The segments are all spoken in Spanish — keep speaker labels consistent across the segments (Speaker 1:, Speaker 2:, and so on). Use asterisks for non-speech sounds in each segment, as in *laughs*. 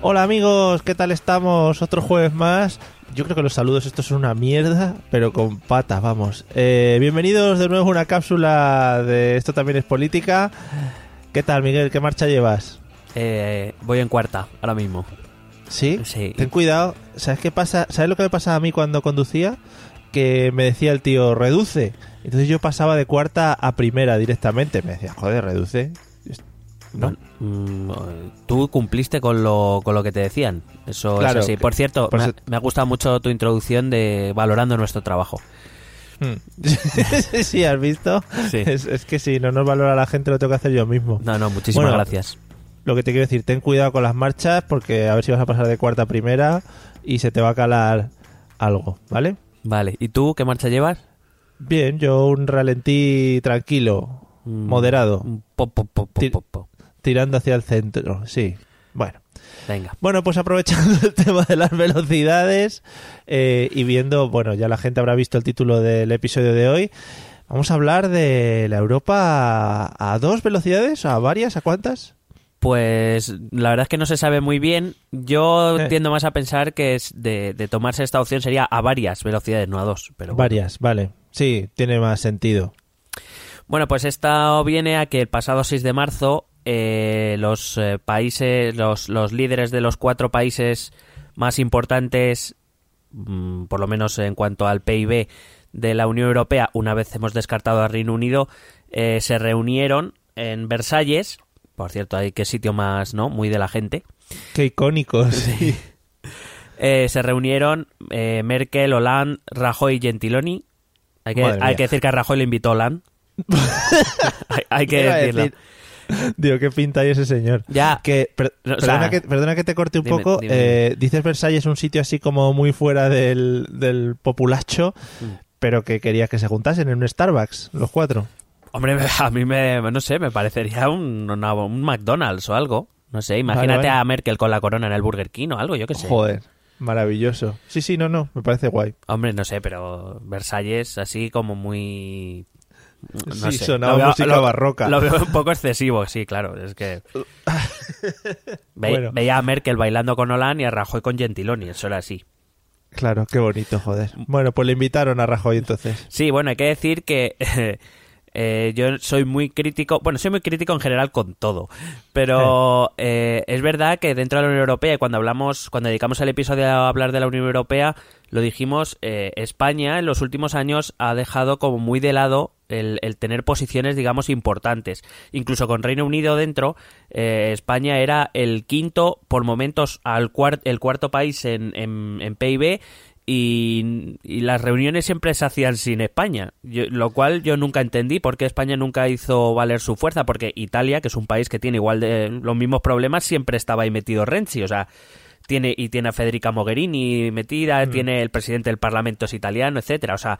Speaker 1: Hola amigos, ¿qué tal estamos? Otro jueves más. Yo creo que los saludos estos son una mierda, pero con patas, vamos. Eh, bienvenidos de nuevo a una cápsula de Esto también es política. ¿Qué tal, Miguel? ¿Qué marcha llevas?
Speaker 2: Eh, voy en cuarta, ahora mismo.
Speaker 1: ¿Sí?
Speaker 2: Sí.
Speaker 1: Ten cuidado. ¿Sabes qué pasa? ¿Sabes lo que me pasaba a mí cuando conducía? Que me decía el tío, reduce. Entonces yo pasaba de cuarta a primera directamente. Me decía, joder, reduce. ¿No?
Speaker 2: Tú cumpliste con lo, con lo que te decían. Eso
Speaker 1: Claro,
Speaker 2: es así. Por cierto,
Speaker 1: por
Speaker 2: me, ha-
Speaker 1: eso-
Speaker 2: me ha gustado mucho tu introducción de valorando nuestro trabajo.
Speaker 1: Hmm. *laughs* sí, ¿has visto?
Speaker 2: Sí.
Speaker 1: Es, es que si no nos valora la gente, lo tengo que hacer yo mismo.
Speaker 2: No, no, muchísimas
Speaker 1: Bueno,
Speaker 2: gracias.
Speaker 1: Lo que te quiero decir, ten cuidado con las marchas porque a ver si vas a pasar de cuarta a primera y se te va a calar algo, ¿vale?
Speaker 2: Vale, ¿y tú qué marcha llevas?
Speaker 1: Bien, yo un ralentí tranquilo,
Speaker 2: Mm,
Speaker 1: moderado,
Speaker 2: po, po, po.
Speaker 1: Tirando hacia el centro, sí. Bueno.
Speaker 2: Venga.
Speaker 1: Bueno, pues aprovechando *laughs* el tema de las velocidades eh, y viendo, bueno, ya la gente habrá visto el título del episodio de hoy, vamos a hablar de la Europa a, dos velocidades, a varias, a cuántas.
Speaker 2: Pues la verdad es que no se sabe muy bien. Yo
Speaker 1: Eh.
Speaker 2: tiendo más a pensar que es de, de tomarse esta opción sería a varias velocidades, no a dos. Pero bueno.
Speaker 1: Varias, vale. Sí, tiene más sentido.
Speaker 2: Bueno, pues esta viene a que el pasado 6 de marzo eh, los eh, países, los, los líderes de los cuatro países más importantes, mm, por lo menos en cuanto al PIB de la Unión Europea, una vez hemos descartado al Reino Unido, eh, se reunieron en Versalles. Por cierto, hay que sitio más, ¿no? Muy de la gente.
Speaker 1: Qué icónicos. *laughs*
Speaker 2: Eh, se reunieron Merkel, Hollande, Rajoy y Gentiloni. Hay que, hay que decir que a Rajoy le invitó Hollande. *laughs* *laughs* hay, hay que decirlo.
Speaker 1: decir- *laughs* Digo, qué pinta hay ese señor.
Speaker 2: Ya.
Speaker 1: Que, per-
Speaker 2: No, o
Speaker 1: perdona,
Speaker 2: sea,
Speaker 1: que, perdona que te corte un
Speaker 2: dime,
Speaker 1: poco.
Speaker 2: dime,
Speaker 1: eh, dices Versalles un sitio así como muy fuera del, del populacho,
Speaker 2: Mm.
Speaker 1: pero que querías que se juntasen en un Starbucks, los cuatro.
Speaker 2: Hombre, *laughs* a mí me, no sé, me parecería un, una- un McDonald's o algo. No sé, imagínate
Speaker 1: vale.
Speaker 2: a Merkel con la corona en el Burger King o algo, yo qué sé.
Speaker 1: Joder, maravilloso. Sí, sí, no, no, me parece guay.
Speaker 2: Hombre, no sé, pero Versalles así como muy... No
Speaker 1: Sí,
Speaker 2: sé.
Speaker 1: sonaba
Speaker 2: Lo veo-
Speaker 1: música
Speaker 2: lo-
Speaker 1: barroca.
Speaker 2: Lo veo un poco excesivo, sí, claro. Es que... *laughs* Ve-
Speaker 1: Bueno.
Speaker 2: Veía a Merkel bailando con Hollande y a Rajoy con Gentiloni, eso era así.
Speaker 1: Claro, qué bonito, joder. Bueno, pues le invitaron a Rajoy entonces.
Speaker 2: Sí, bueno, hay que decir que *laughs* eh, yo soy muy crítico, bueno, soy muy crítico en general con todo, pero eh, es verdad que dentro de la Unión Europea, y cuando hablamos, cuando dedicamos el episodio a hablar de la Unión Europea, lo dijimos, eh, España en los últimos años ha dejado como muy de lado el, el tener posiciones, digamos, importantes. Incluso con Reino Unido dentro, eh, España era el quinto, por momentos, al cuar- el cuarto país en, en, en PIB y, y las reuniones siempre se hacían sin España, yo- lo cual yo nunca entendí por qué España nunca hizo valer su fuerza, porque Italia, que es un país que tiene igual de los mismos problemas, siempre estaba ahí metido Renzi, o sea, tiene y tiene a Federica Mogherini metida, tiene el presidente del Parlamento es italiano, etcétera, o sea,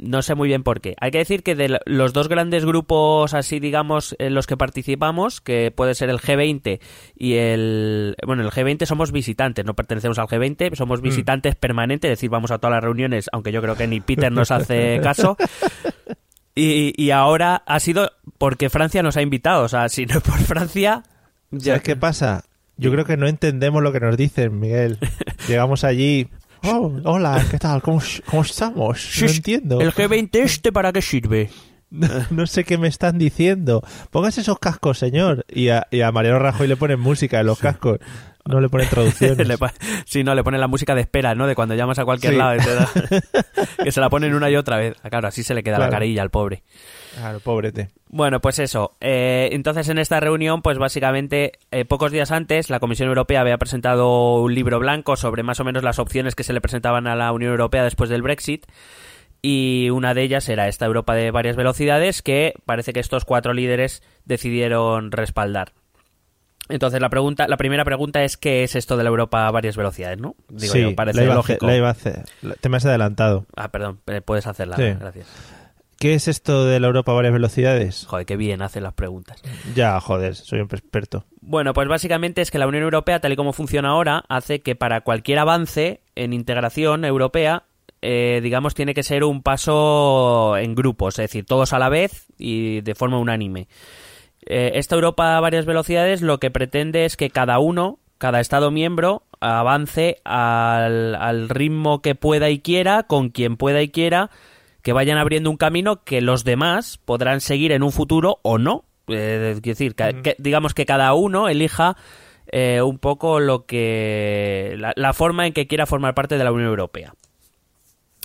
Speaker 2: no sé muy bien por qué. Hay que decir que de lo- los dos grandes grupos así, digamos, en los que participamos, que puede ser el G20 y el... Bueno, el G20 somos visitantes, no pertenecemos al G20, somos visitantes permanentes, es decir, vamos a todas las reuniones, aunque yo creo que ni Peter nos hace *laughs* caso. Y, y ahora ha sido porque Francia nos ha invitado, o sea, si no es por Francia... ya-
Speaker 1: ¿Sabes qué pasa? Yo creo que no entendemos lo que nos dicen, Miguel. *laughs* Llegamos allí. Oh, hola, ¿qué tal? ¿Cómo, cómo estamos? No entiendo.
Speaker 2: ¿El G20 este para qué sirve? *laughs*
Speaker 1: no sé qué me están diciendo. Póngase esos cascos, señor. Y a, y a Mariano Rajoy le ponen música en los cascos. No le ponen traducciones. *laughs*
Speaker 2: Le sí, no, le ponen la música de espera, ¿no? De cuando llamas a cualquier
Speaker 1: Sí.
Speaker 2: lado. y te da- *laughs* que se la ponen una y otra vez. Ah, Claro, así se le queda la carilla al pobre.
Speaker 1: Claro, pobrete.
Speaker 2: Bueno, pues eso. Eh, entonces, en esta reunión, pues básicamente, eh, pocos días antes, la Comisión Europea había presentado un libro blanco sobre más o menos las opciones que se le presentaban a la Unión Europea después del Brexit. Y una de ellas era esta Europa de varias velocidades que parece que estos cuatro líderes decidieron respaldar. Entonces, la pregunta, la primera pregunta es ¿qué es esto de la Europa a varias velocidades, no? Digo
Speaker 1: sí,
Speaker 2: yo, parece
Speaker 1: la
Speaker 2: lógico.
Speaker 1: hacer- la iba a hacer. Te me has adelantado.
Speaker 2: Ah, perdón, eh, puedes hacerla.
Speaker 1: Sí.
Speaker 2: Gracias.
Speaker 1: ¿Qué es esto de la Europa a varias velocidades?
Speaker 2: Joder, qué bien hacen las preguntas.
Speaker 1: Ya, joder, soy un experto.
Speaker 2: Bueno, pues básicamente es que la Unión Europea, tal y como funciona ahora, hace que para cualquier avance en integración europea, eh, digamos, tiene que ser un paso en grupos, es decir, todos a la vez y de forma unánime. Eh, esta Europa a varias velocidades lo que pretende es que cada uno, cada Estado miembro, avance al, al ritmo que pueda y quiera, con quien pueda y quiera, que vayan abriendo un camino que los demás podrán seguir en un futuro o no. Eh, es decir, que, que- digamos que cada uno elija eh, un poco lo que la, la forma en que quiera formar parte de la Unión Europea.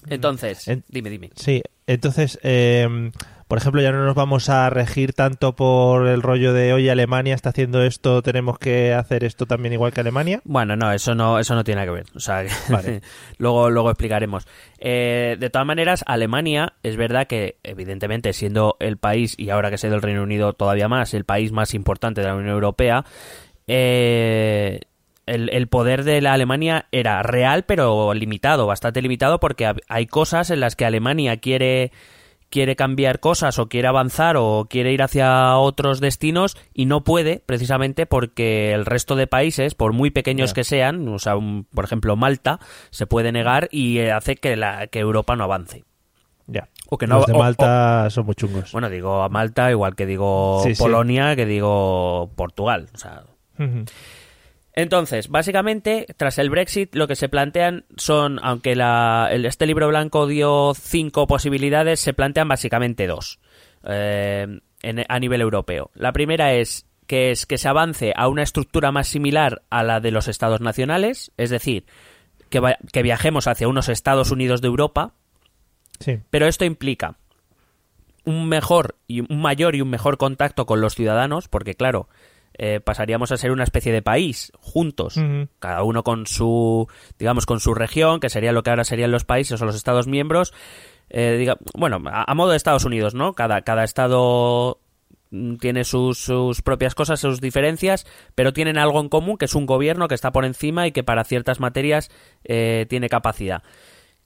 Speaker 2: Entonces,
Speaker 1: En-
Speaker 2: dime, dime.
Speaker 1: Sí, entonces, eh, por ejemplo, ya no nos vamos a regir tanto por el rollo de, oye, Alemania está haciendo esto, tenemos que hacer esto también igual que Alemania.
Speaker 2: Bueno, no, eso no, eso no tiene nada que ver. O sea, *laughs*
Speaker 1: Vale.
Speaker 2: luego, luego explicaremos. Eh, de todas maneras, Alemania es verdad que, evidentemente, siendo el país, y ahora que sea del Reino Unido todavía más, el país más importante de la Unión Europea, eh, el, el poder de la Alemania era real, pero limitado, bastante limitado, porque hay cosas en las que Alemania quiere quiere cambiar cosas o quiere avanzar o quiere ir hacia otros destinos y no puede precisamente porque el resto de países, por muy pequeños que sean, o sea, un- por ejemplo Malta, se puede negar y eh, hace que, la, que Europa no avance.
Speaker 1: Ya.
Speaker 2: O que no-
Speaker 1: Los de
Speaker 2: o-
Speaker 1: Malta son muy chungos.
Speaker 2: Bueno, digo a Malta igual que digo
Speaker 1: Sí, sí.
Speaker 2: Polonia, que digo Portugal. O sea. Entonces, básicamente, tras el Brexit, lo que se plantean son, aunque la, el- este libro blanco dio cinco posibilidades, se plantean básicamente dos eh, en- a nivel europeo. La primera es que es que se avance a una estructura más similar a la de los estados nacionales, es decir, que, va- que viajemos hacia unos Estados Unidos de Europa,
Speaker 1: Sí.
Speaker 2: pero esto implica un mejor y un mayor y un mejor contacto con los ciudadanos, porque claro, eh, pasaríamos a ser una especie de país juntos, cada uno con su, digamos, con su región, que sería lo que ahora serían los países o los Estados miembros. eh, diga- bueno, a, a modo de Estados Unidos, ¿no? Cada, cada estado mm, tiene sus, sus propias cosas, sus diferencias, pero tienen algo en común, que es un gobierno que está por encima y que para ciertas materias eh, tiene capacidad.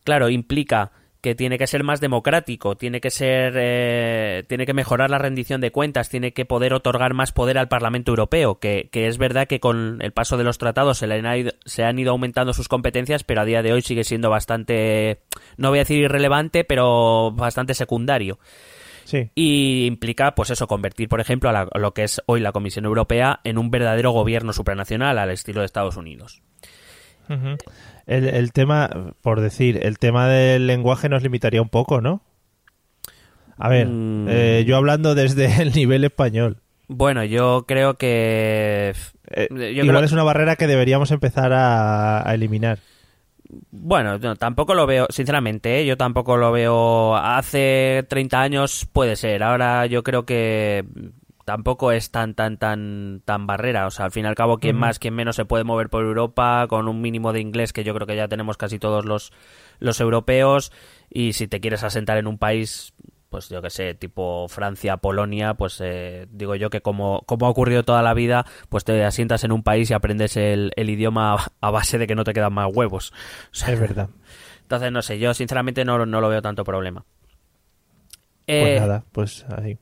Speaker 2: Claro, implica que tiene que ser más democrático, tiene que ser, eh, tiene que mejorar la rendición de cuentas, tiene que poder otorgar más poder al Parlamento Europeo, que, que es verdad que con el paso de los tratados se, le han ido, se han ido aumentando sus competencias, pero a día de hoy sigue siendo bastante, no voy a decir irrelevante, pero bastante secundario.
Speaker 1: Sí.
Speaker 2: Y implica, pues eso, convertir, por ejemplo, a, la- a lo que es hoy la Comisión Europea en un verdadero gobierno supranacional al estilo de Estados Unidos.
Speaker 1: Ujú. El, el tema, por decir, el tema del lenguaje nos limitaría un poco, ¿no? A ver,
Speaker 2: Mm.
Speaker 1: eh, yo hablando desde *laughs* el nivel español.
Speaker 2: Bueno, yo creo que...
Speaker 1: Eh,
Speaker 2: yo
Speaker 1: igual
Speaker 2: creo-
Speaker 1: es una barrera que deberíamos empezar a, a eliminar.
Speaker 2: Bueno, no, tampoco lo veo, sinceramente, ¿eh? yo tampoco lo veo. Hace 30 años puede ser, ahora yo creo que tampoco es tan, tan, tan, tan barrera. O sea, al fin y al cabo, quien más, quien menos se puede mover por Europa con un mínimo de inglés que yo creo que ya tenemos casi todos los, los europeos. Y si te quieres asentar en un país, pues yo que sé, tipo Francia, Polonia, pues eh, digo yo que como, como ha ocurrido toda la vida, pues te asientas en un país y aprendes el, el idioma a- a base de que no te quedan más huevos. O sea,
Speaker 1: Es verdad.
Speaker 2: entonces, no sé, yo sinceramente no, no lo veo tanto problema.
Speaker 1: Pues
Speaker 2: Eh,
Speaker 1: nada, pues ahí.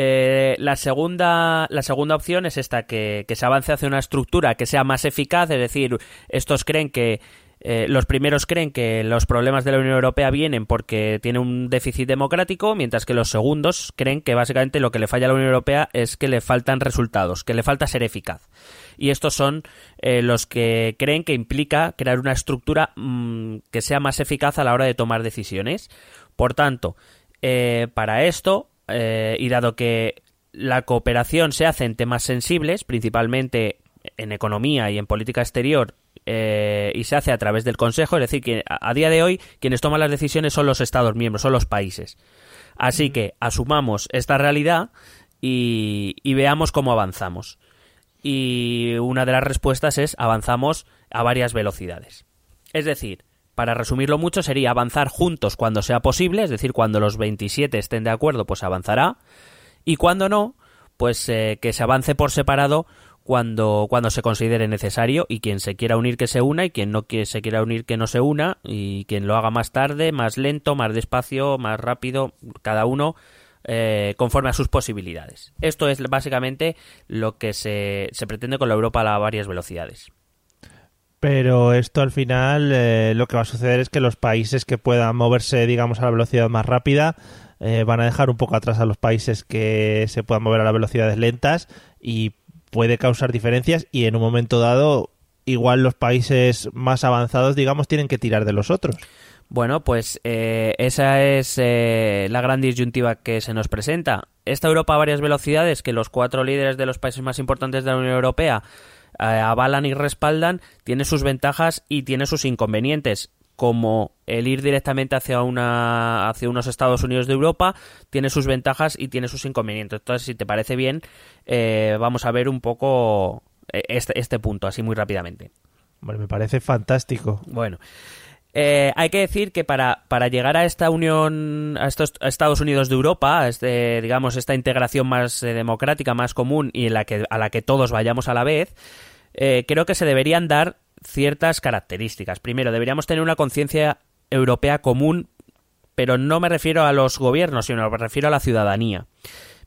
Speaker 2: Eh, la, segunda, la segunda opción es esta, que, que se avance hacia una estructura que sea más eficaz, es decir, estos creen que, eh, los primeros creen que los problemas de la Unión Europea vienen porque tiene un déficit democrático, mientras que los segundos creen que básicamente lo que le falla a la Unión Europea es que le faltan resultados, que le falta ser eficaz. Y estos son eh, los que creen que implica crear una estructura mm, que sea más eficaz a la hora de tomar decisiones. Por tanto, eh, para esto eh, y dado que la cooperación se hace en temas sensibles, principalmente en economía y en política exterior, eh, y se hace a través del Consejo, es decir, que a, día de hoy quienes toman las decisiones son los Estados miembros, son los países. Así que asumamos esta realidad y, y veamos cómo avanzamos. Y una de las respuestas es avanzamos a varias velocidades. Es decir, para resumirlo mucho, sería avanzar juntos cuando sea posible, es decir, cuando los 27 estén de acuerdo, pues avanzará, y cuando no, pues eh, que se avance por separado cuando, cuando se considere necesario y quien se quiera unir que se una y quien no se quiera unir que no se una y quien lo haga más tarde, más lento, más despacio, más rápido, cada uno eh, conforme a sus posibilidades. Esto es básicamente lo que se, se pretende con la Europa a varias velocidades.
Speaker 1: Pero esto al final eh, lo que va a suceder es que los países que puedan moverse, digamos, a la velocidad más rápida eh, van a dejar un poco atrás a los países que se puedan mover a las velocidades lentas y puede causar diferencias y en un momento dado igual los países más avanzados, digamos, tienen que tirar de los otros.
Speaker 2: Bueno, pues eh, esa es la gran disyuntiva que se nos presenta. Esta Europa a varias velocidades, que los cuatro líderes de los países más importantes de la Unión Europea eh, avalan y respaldan, tiene sus ventajas y tiene sus inconvenientes como el ir directamente hacia una hacia unos Estados Unidos de Europa tiene sus ventajas y tiene sus inconvenientes. Entonces, si te parece bien, eh, vamos a ver un poco eh, este, este punto, así muy rápidamente.
Speaker 1: Bueno, me parece fantástico.
Speaker 2: Bueno, hay que decir que para, para llegar a esta unión, a estos Estados Unidos de Europa, este, digamos, esta integración más democrática, más común y en la que, a la que todos vayamos a la vez, eh, creo que se deberían dar ciertas características. Primero, deberíamos tener una conciencia europea común, pero no me refiero a los gobiernos, sino me refiero a la ciudadanía.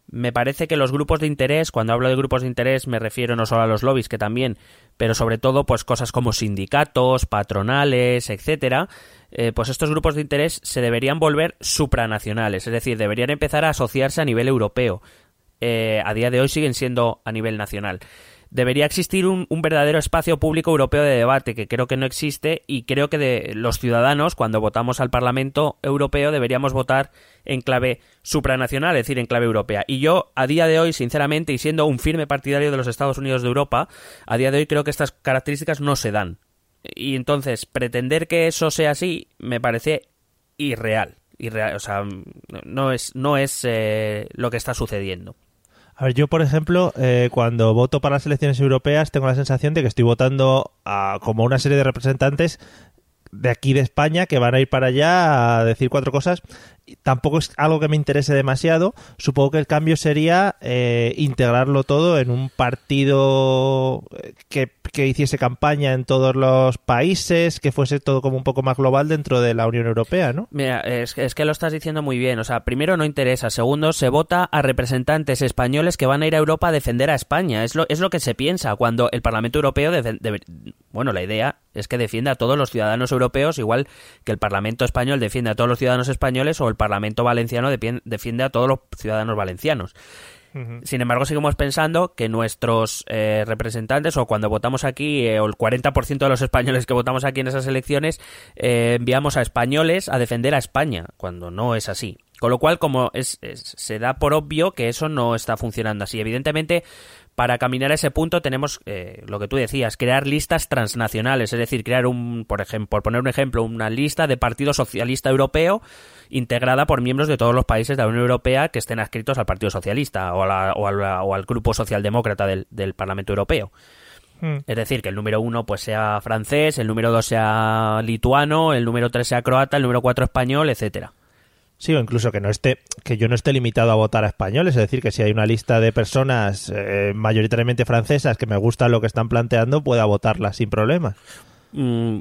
Speaker 2: Me parece que los grupos de interés, cuando hablo de grupos de interés me refiero no solo a los lobbies, que también, pero sobre todo pues cosas como sindicatos, patronales, etcétera, eh, pues estos grupos de interés se deberían volver supranacionales, es decir, deberían empezar a asociarse a nivel europeo. Eh, a día de hoy siguen siendo a nivel nacional debería existir un, verdadero espacio público europeo de debate, que creo que no existe, y creo que de los ciudadanos, cuando votamos al Parlamento Europeo, deberíamos votar en clave supranacional, es decir, en clave europea. Y yo, a día de hoy, sinceramente, y siendo un firme partidario de los Estados Unidos de Europa, a día de hoy creo que estas características no se dan. Y entonces, pretender que eso sea así me parece irreal. irreal o sea, no es, no es eh, lo que está sucediendo.
Speaker 1: A ver, yo, por ejemplo, eh, cuando voto para las elecciones europeas, tengo la sensación de que estoy votando a como una serie de representantes de aquí de España que van a ir para allá a decir cuatro cosas. Tampoco es algo que me interese demasiado. Supongo que el cambio sería eh, integrarlo todo en un partido eh, que, que, hiciese campaña en todos los países, que fuese todo como un poco más global dentro de la Unión Europea, ¿no?
Speaker 2: Mira, es, es que lo estás diciendo muy bien. O sea, primero no interesa. Segundo, se vota a representantes españoles que van a ir a Europa a defender a España. Es lo, es lo que se piensa cuando el Parlamento Europeo... bueno, la idea es que defienda a todos los ciudadanos europeos, igual que el Parlamento español defiende a todos los ciudadanos españoles o el Parlamento valenciano defiende a todos los ciudadanos valencianos. Sin embargo, seguimos pensando que nuestros eh, representantes, o cuando votamos aquí, eh, o el 40% de los españoles que votamos aquí en esas elecciones, eh, enviamos a españoles a defender a España, cuando no es así. Con lo cual, como es, se da por obvio que eso no está funcionando así. Evidentemente, para caminar a ese punto tenemos eh, lo que tú decías, crear listas transnacionales, es decir, crear un, por ejemplo, por poner un ejemplo, una lista de Partido Socialista Europeo integrada por miembros de todos los países de la Unión Europea que estén adscritos al Partido Socialista o, o, al Grupo Socialdemócrata del, del Parlamento Europeo. Hmm. Es decir, que el número uno pues sea francés, el número dos sea lituano, el número tres sea croata, el número cuatro español, etcétera.
Speaker 1: Sí, o incluso que no esté, que yo no esté limitado a votar a españoles, es decir, que si hay una lista de personas eh, mayoritariamente francesas que me gustan lo que están planteando, pueda votarla sin problemas.
Speaker 2: Mm,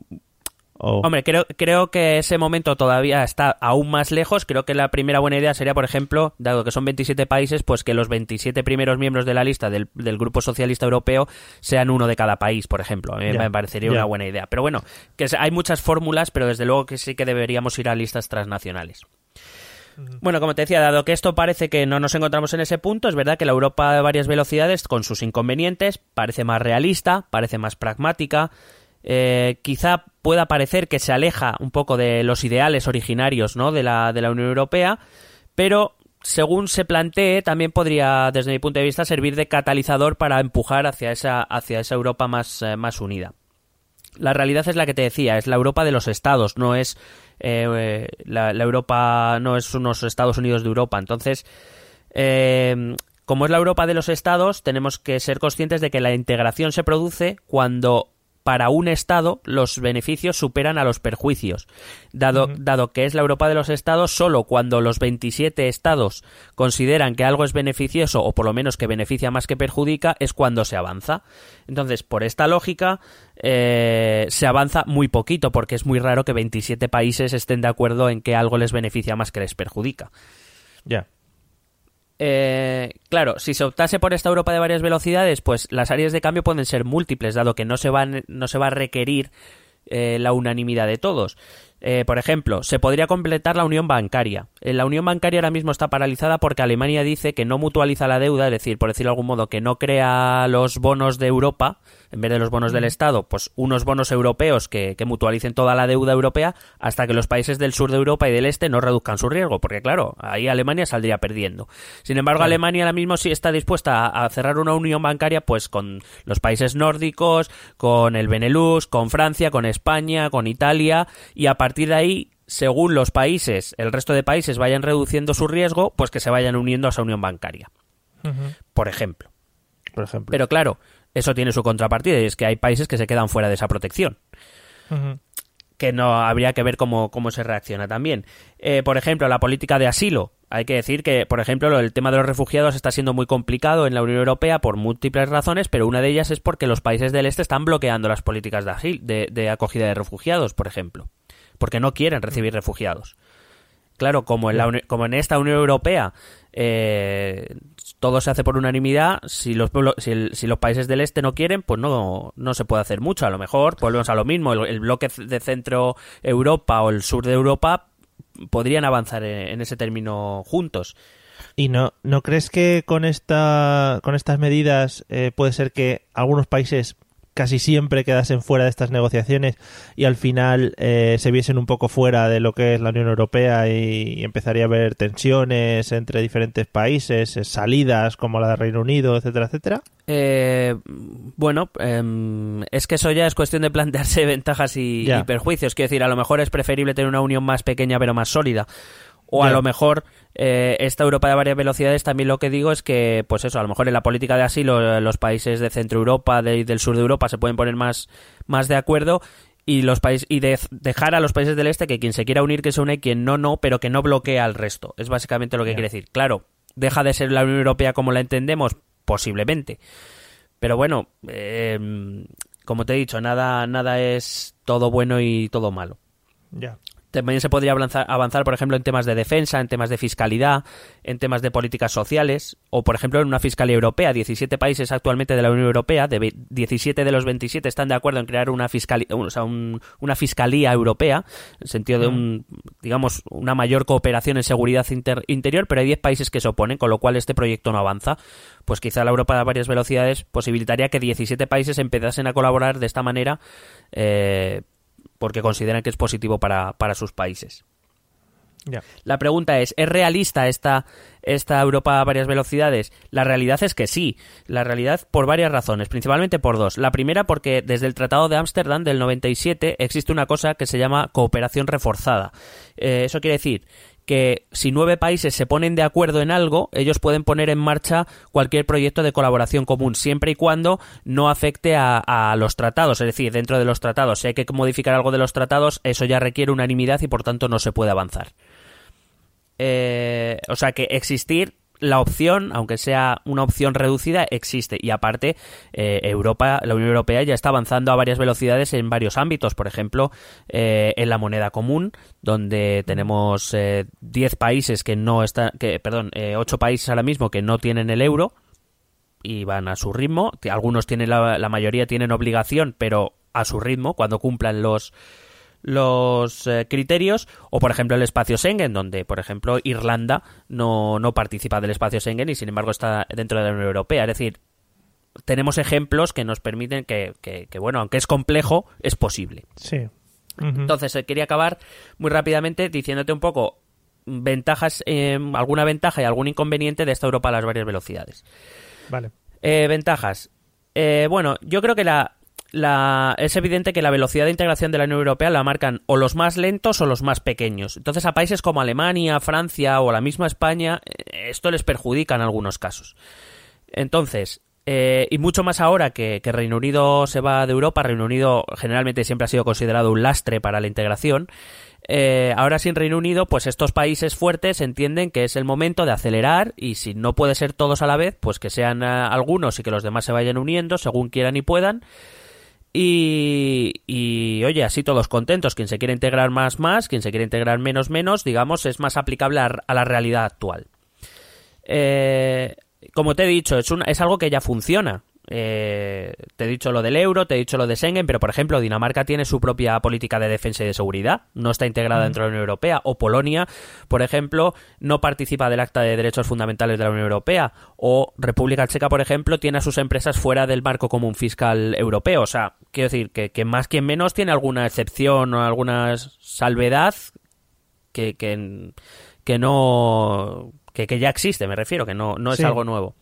Speaker 2: hombre, creo, creo que ese momento todavía está aún más lejos. Creo que la primera buena idea sería, por ejemplo, dado que son 27 países, pues que los 27 primeros miembros de la lista del, Grupo Socialista Europeo sean uno de cada país, por ejemplo. A mí me parecería una buena idea. Pero bueno, que hay muchas fórmulas, pero desde luego que sí que deberíamos ir a listas transnacionales. Bueno, como te decía, dado que esto parece que no nos encontramos en ese punto, es verdad que la Europa de varias velocidades, con sus inconvenientes, parece más realista, parece más pragmática, eh, quizá pueda parecer que se aleja un poco de los ideales originarios ¿no? de, la, de la Unión Europea, pero según se plantee, también podría, desde mi punto de vista, servir de catalizador para empujar hacia esa, hacia esa Europa más, eh, más unida. La realidad es la que te decía, es la Europa de los estados, no es eh, la, Europa, no es unos Estados Unidos de Europa. Entonces, eh, como es la Europa de los estados, tenemos que ser conscientes de que la integración se produce cuando para un Estado los beneficios superan a los perjuicios. Dado, dado, que es la Europa de los Estados, solo cuando los 27 Estados consideran que algo es beneficioso o por lo menos que beneficia más que perjudica, es cuando se avanza. Entonces, por esta lógica, eh, se avanza muy poquito porque es muy raro que 27 países estén de acuerdo en que algo les beneficia más que les perjudica.
Speaker 1: Ya.
Speaker 2: Eh, claro, si se optase por esta Europa de varias velocidades, pues las áreas de cambio pueden ser múltiples, dado que no se, van, no se va a requerir eh, la unanimidad de todos. Eh, por ejemplo, se podría completar la unión bancaria. Eh, la unión bancaria ahora mismo está paralizada porque Alemania dice que no mutualiza la deuda, es decir, por decirlo de algún modo, que no crea los bonos de Europa, en vez de los bonos del Estado, pues unos bonos europeos que, mutualicen toda la deuda europea hasta que los países del sur de Europa y del este no reduzcan su riesgo, porque claro, ahí Alemania saldría perdiendo. Sin embargo, Alemania ahora mismo sí está dispuesta a, a cerrar una unión bancaria pues con los países nórdicos, con el Benelux, con Francia, con España, con Italia y a partir de ahí según los países, el resto de países vayan reduciendo su riesgo, pues que se vayan uniendo a esa unión bancaria. Por ejemplo.
Speaker 1: Por ejemplo.
Speaker 2: Pero claro, eso tiene su contrapartida y es que hay países que se quedan fuera de esa protección. Que no habría que ver cómo, cómo se reacciona también. Eh, por ejemplo, la política de asilo. Hay que decir que, por ejemplo, el tema de los refugiados está siendo muy complicado en la Unión Europea por múltiples razones, pero una de ellas es porque los países del este están bloqueando las políticas de, asil, de acogida de refugiados, por ejemplo porque no quieren recibir refugiados. Claro, como en, la, como en esta Unión Europea eh, todo se hace por unanimidad, si los, si, los países del este no quieren, pues no, no se puede hacer mucho. A lo mejor volvemos a lo mismo, el, bloque de centro Europa o el sur de Europa podrían avanzar en, ese término juntos.
Speaker 1: ¿Y no, no crees que con, esta, con estas medidas eh, puede ser que algunos países casi siempre quedasen fuera de estas negociaciones y al final eh, se viesen un poco fuera de lo que es la Unión Europea y, empezaría a haber tensiones entre diferentes países, eh, salidas como la de Reino Unido, etcétera, etcétera?
Speaker 2: Eh, bueno, em, es que eso ya es cuestión de plantearse *laughs* ventajas y, y perjuicios. Quiero decir, a lo mejor es preferible tener una unión más pequeña pero más sólida. O a lo mejor eh, esta Europa de varias velocidades también lo que digo es que, pues eso, a lo mejor en la política de asilo los países de Centro Europa y del sur de Europa se pueden poner más, más de acuerdo y los países y dejar a los países del este que quien se quiera unir que se une, quien no, no, pero que no bloquea al resto. Es básicamente lo que quiere decir. Claro, deja de ser la Unión Europea como la entendemos, posiblemente. Pero bueno, em, como te he dicho, nada, nada es todo bueno y todo malo.
Speaker 1: Ya.
Speaker 2: También se podría avanzar, por ejemplo, en temas de defensa, en temas de fiscalidad, en temas de políticas sociales, o, por ejemplo, en una fiscalía europea. 17 países actualmente de la Unión Europea, de 17 de los 27 están de acuerdo en crear una, fiscalía, una fiscalía europea, en el sentido de, un, digamos, una mayor cooperación en seguridad interior, pero hay 10 países que se oponen, con lo cual este proyecto no avanza. Pues quizá la Europa de varias velocidades posibilitaría que 17 países empezasen a colaborar de esta manera. Eh, porque consideran que es positivo para, sus países. La pregunta es, ¿es realista esta, esta Europa a varias velocidades? La realidad es que sí. La realidad por varias razones, principalmente por dos. La primera porque desde el Tratado de Ámsterdam del 97 existe una cosa que se llama cooperación reforzada. Eh, eso quiere decir que si nueve países se ponen de acuerdo en algo, ellos pueden poner en marcha cualquier proyecto de colaboración común, siempre y cuando no afecte a, los tratados. Es decir, dentro de los tratados, si hay que modificar algo de los tratados, eso ya requiere unanimidad y por tanto no se puede avanzar. Eh, o sea que existir la opción, aunque sea una opción reducida, existe. Y aparte, eh, Europa, la Unión Europea ya está avanzando a varias velocidades en varios ámbitos. Por ejemplo, eh, en la moneda común, donde tenemos 10 eh, países que no están, que, perdón, 8 países ahora mismo que no tienen el euro y van a su ritmo. Algunos tienen la, la mayoría tienen obligación, pero a su ritmo, cuando cumplan los los eh, criterios o por ejemplo el espacio Schengen donde por ejemplo Irlanda no, no participa del espacio Schengen y sin embargo está dentro de la Unión Europea es decir tenemos ejemplos que nos permiten que, que, bueno aunque es complejo es posible
Speaker 1: sí
Speaker 2: entonces eh, quería acabar muy rápidamente diciéndote un poco ventajas, eh, alguna ventaja y algún inconveniente de esta Europa a las varias velocidades.
Speaker 1: Vale.
Speaker 2: Eh, ventajas. Eh, bueno, yo creo que la, la, es evidente que la velocidad de integración de la Unión Europea la marcan o los más lentos o los más pequeños. Entonces a países como Alemania, Francia o la misma España, eh, esto les perjudica en algunos casos. Entonces, eh, y mucho más ahora que, Reino Unido se va de Europa, Reino Unido generalmente siempre ha sido considerado un lastre para la integración. Eh, ahora sin Reino Unido, pues estos países fuertes entienden que es el momento de acelerar y si no puede ser todos a la vez, pues que sean uh, algunos y que los demás se vayan uniendo según quieran y puedan. Y, y, oye, así todos contentos. Quien se quiere integrar más, más. Quien se quiere integrar menos, menos. Digamos, es más aplicable a, la realidad actual. Eh, como te he dicho, es, un, es algo que ya funciona. Eh, te he dicho lo del euro, te he dicho lo de Schengen, pero por ejemplo, Dinamarca tiene su propia política de defensa y de seguridad, no está integrada mm. dentro de la Unión Europea, o Polonia, por ejemplo, no participa del Acta de Derechos Fundamentales de la Unión Europea, o República Checa, por ejemplo, tiene a sus empresas fuera del marco común fiscal europeo. O sea, quiero decir que, que más que menos tiene alguna excepción o alguna salvedad que, que, que no. Que, que, ya existe, me refiero, que no, no es sí. algo nuevo.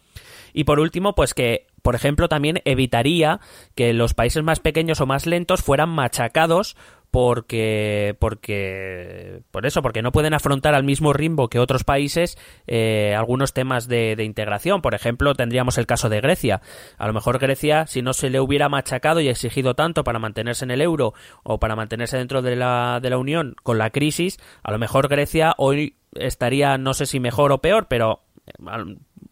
Speaker 2: Y por último, pues que por ejemplo, también evitaría que los países más pequeños o más lentos fueran machacados porque porque por eso porque no pueden afrontar al mismo ritmo que otros países eh, algunos temas de, de, integración. Por ejemplo tendríamos el caso de Grecia. A lo mejor Grecia si no se le hubiera machacado y exigido tanto para mantenerse en el euro o para mantenerse dentro de la, de la Unión con la crisis a lo mejor Grecia hoy estaría no sé si mejor o peor pero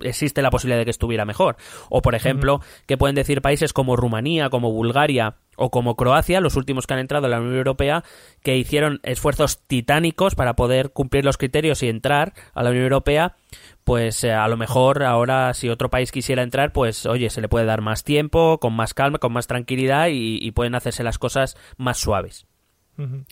Speaker 2: existe la posibilidad de que estuviera mejor. O, por ejemplo, uh -huh. que pueden decir países como Rumanía, como Bulgaria o como Croacia, los últimos que han entrado en la Unión Europea, que hicieron esfuerzos titánicos para poder cumplir los criterios y entrar a la Unión Europea, pues eh, a lo mejor ahora si otro país quisiera entrar, pues oye, se le puede dar más tiempo, con más calma, con más tranquilidad y, y pueden hacerse las cosas más suaves. Uh -huh.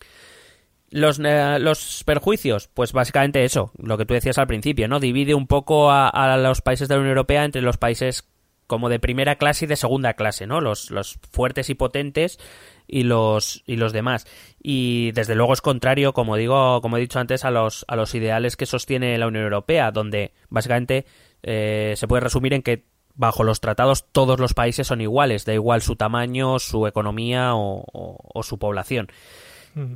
Speaker 2: Los, los, perjuicios, pues básicamente eso, lo que tú decías al principio, ¿no? Divide un poco a, los países de la Unión Europea entre los países como de primera clase y de segunda clase, ¿no? Los, los fuertes y potentes y los, y los demás. Y desde luego es contrario, como digo, como he dicho antes, a los, a los ideales que sostiene la Unión Europea, donde básicamente eh, se puede resumir en que bajo los tratados todos los países son iguales, da igual su tamaño, su economía o su población.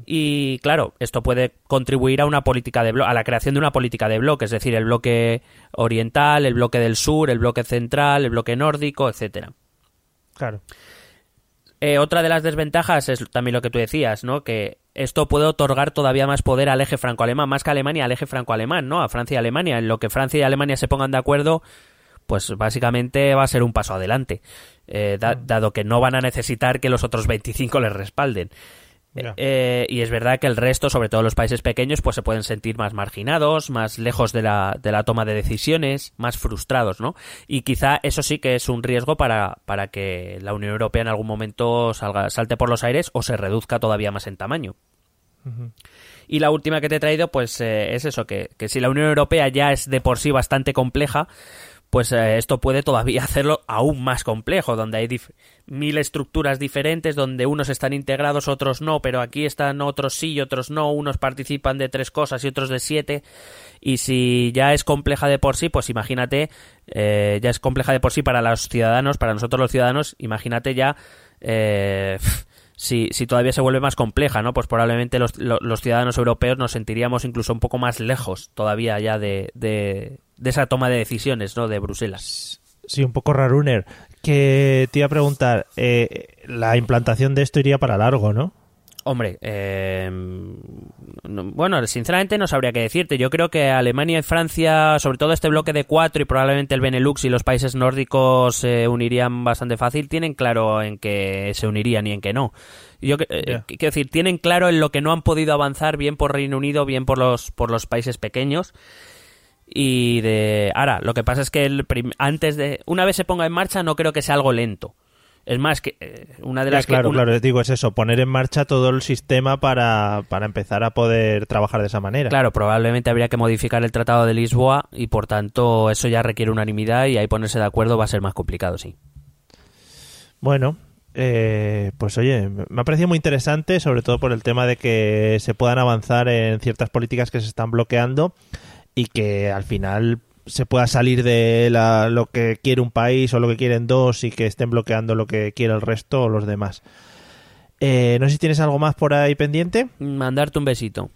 Speaker 2: Y claro, esto puede contribuir a una política de a la creación de una política de bloque, es decir, el bloque oriental, el bloque del sur, el bloque central, el bloque nórdico, etcétera.
Speaker 1: Claro.
Speaker 2: Eh, otra de las desventajas es también lo que tú decías, ¿no? Que esto puede otorgar todavía más poder al eje franco-alemán, más que a Alemania, al eje franco-alemán, ¿no? A Francia y Alemania. En lo que Francia y Alemania se pongan de acuerdo, pues básicamente va a ser un paso adelante, eh, da, dado que no van a necesitar que los otros 25 les respalden. Eh, y es verdad que el resto, sobre todo los países pequeños, pues se pueden sentir más marginados, más lejos de la, de la toma de decisiones, más frustrados, ¿no? Y quizá eso sí que es un riesgo para, para que la Unión Europea en algún momento salga, salte por los aires o se reduzca todavía más en tamaño. Uh -huh. Y la última que te he traído, pues eh, es eso, que, que si la Unión Europea ya es de por sí bastante compleja, pues eh, esto puede todavía *laughs* hacerlo aún más complejo, donde hay mil estructuras diferentes, donde unos están integrados, otros no, pero aquí están otros sí y otros no, unos participan de tres cosas y otros de siete, y si ya es compleja de por sí, pues imagínate, eh, ya es compleja de por sí para los ciudadanos, para nosotros los ciudadanos, imagínate ya... Eh, *laughs* si, si, todavía se vuelve más compleja, ¿no? Pues probablemente los, los, ciudadanos europeos nos sentiríamos incluso un poco más lejos todavía ya de, de esa toma de decisiones, ¿no? De Bruselas.
Speaker 1: Sí, un poco raruner. Que te iba a preguntar, eh, la implantación de esto iría para largo, ¿no?
Speaker 2: Hombre, eh, bueno, sinceramente no sabría qué decirte. Yo creo que Alemania y Francia, sobre todo este bloque de cuatro y probablemente el Benelux y los países nórdicos se eh, unirían bastante fácil, tienen claro en que se unirían y en que no. Yo eh, yeah. quiero decir, tienen claro en lo que no han podido avanzar bien por Reino Unido, bien por los por los países pequeños. Y de ahora, lo que pasa es que el antes de una vez se ponga en marcha no creo que sea algo lento. Es más, que eh, una de las
Speaker 1: ya, claro,
Speaker 2: que,
Speaker 1: una... claro, digo, es eso, poner en marcha todo el sistema para, para empezar a poder trabajar de esa manera.
Speaker 2: Claro, probablemente habría que modificar el Tratado de Lisboa y por tanto eso ya requiere unanimidad y ahí ponerse de acuerdo va a ser más complicado, sí.
Speaker 1: Bueno, eh, pues oye, me ha parecido muy interesante, sobre todo por el tema de que se puedan avanzar en ciertas políticas que se están bloqueando y que al final se pueda salir de la- lo que quiere un país o lo que quieren dos y que estén bloqueando lo que quiere el resto o los demás. Eh, no sé si tienes algo más por ahí pendiente.
Speaker 2: Mandarte un besito.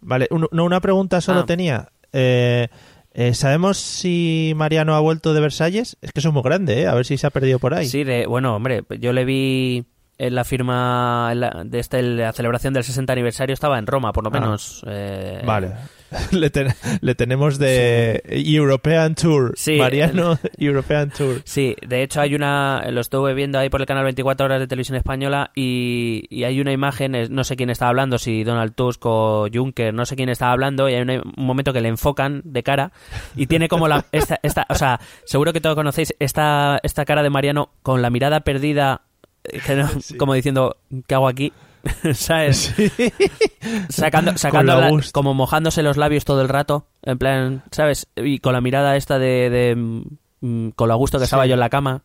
Speaker 1: Vale, un- no, una pregunta solo
Speaker 2: Ah.
Speaker 1: tenía. Eh, eh, ¿Sabemos si Mariano ha vuelto de Versalles? Es que eso es muy grande, ¿eh? A ver si se ha perdido por ahí.
Speaker 2: Sí, de, bueno, hombre, yo le vi en la firma en la- de este, la celebración del 60 aniversario, estaba en Roma, por lo
Speaker 1: Ah.
Speaker 2: menos. eh,
Speaker 1: Vale. *laughs* le, ten- le tenemos de European Tour.
Speaker 2: Sí,
Speaker 1: Mariano *laughs* European Tour.
Speaker 2: Sí, de hecho hay una, lo estuve viendo ahí por el canal 24 horas de televisión española y, y hay una imagen, no sé quién estaba hablando, si Donald Tusk o Juncker, no sé quién estaba hablando y hay una- un momento que le enfocan de cara y tiene como la, *laughs* esta, esta, o sea, seguro que todos conocéis esta, esta cara de Mariano con la mirada perdida, eh, que no- como diciendo, ¿qué hago aquí? *laughs* ¿Sabes? Sacando, sacando
Speaker 1: la
Speaker 2: como mojándose los labios todo el rato, en plan, ¿sabes? Y con la mirada esta de, de, mm, con lo gusto que estaba yo en la cama,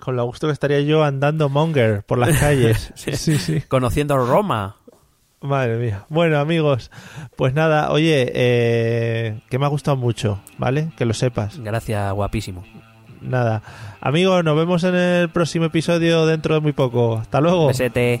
Speaker 1: Con lo gusto que estaría yo andando monger por las *laughs* calles. sí, sí.
Speaker 2: conociendo Roma.
Speaker 1: Madre mía. Bueno, amigos, pues nada, oye, eh, que me ha gustado mucho, ¿vale? Que lo sepas.
Speaker 2: Gracias, guapísimo.
Speaker 1: Nada. Amigos, nos vemos en el próximo episodio dentro de muy poco. Hasta luego.
Speaker 2: Besete.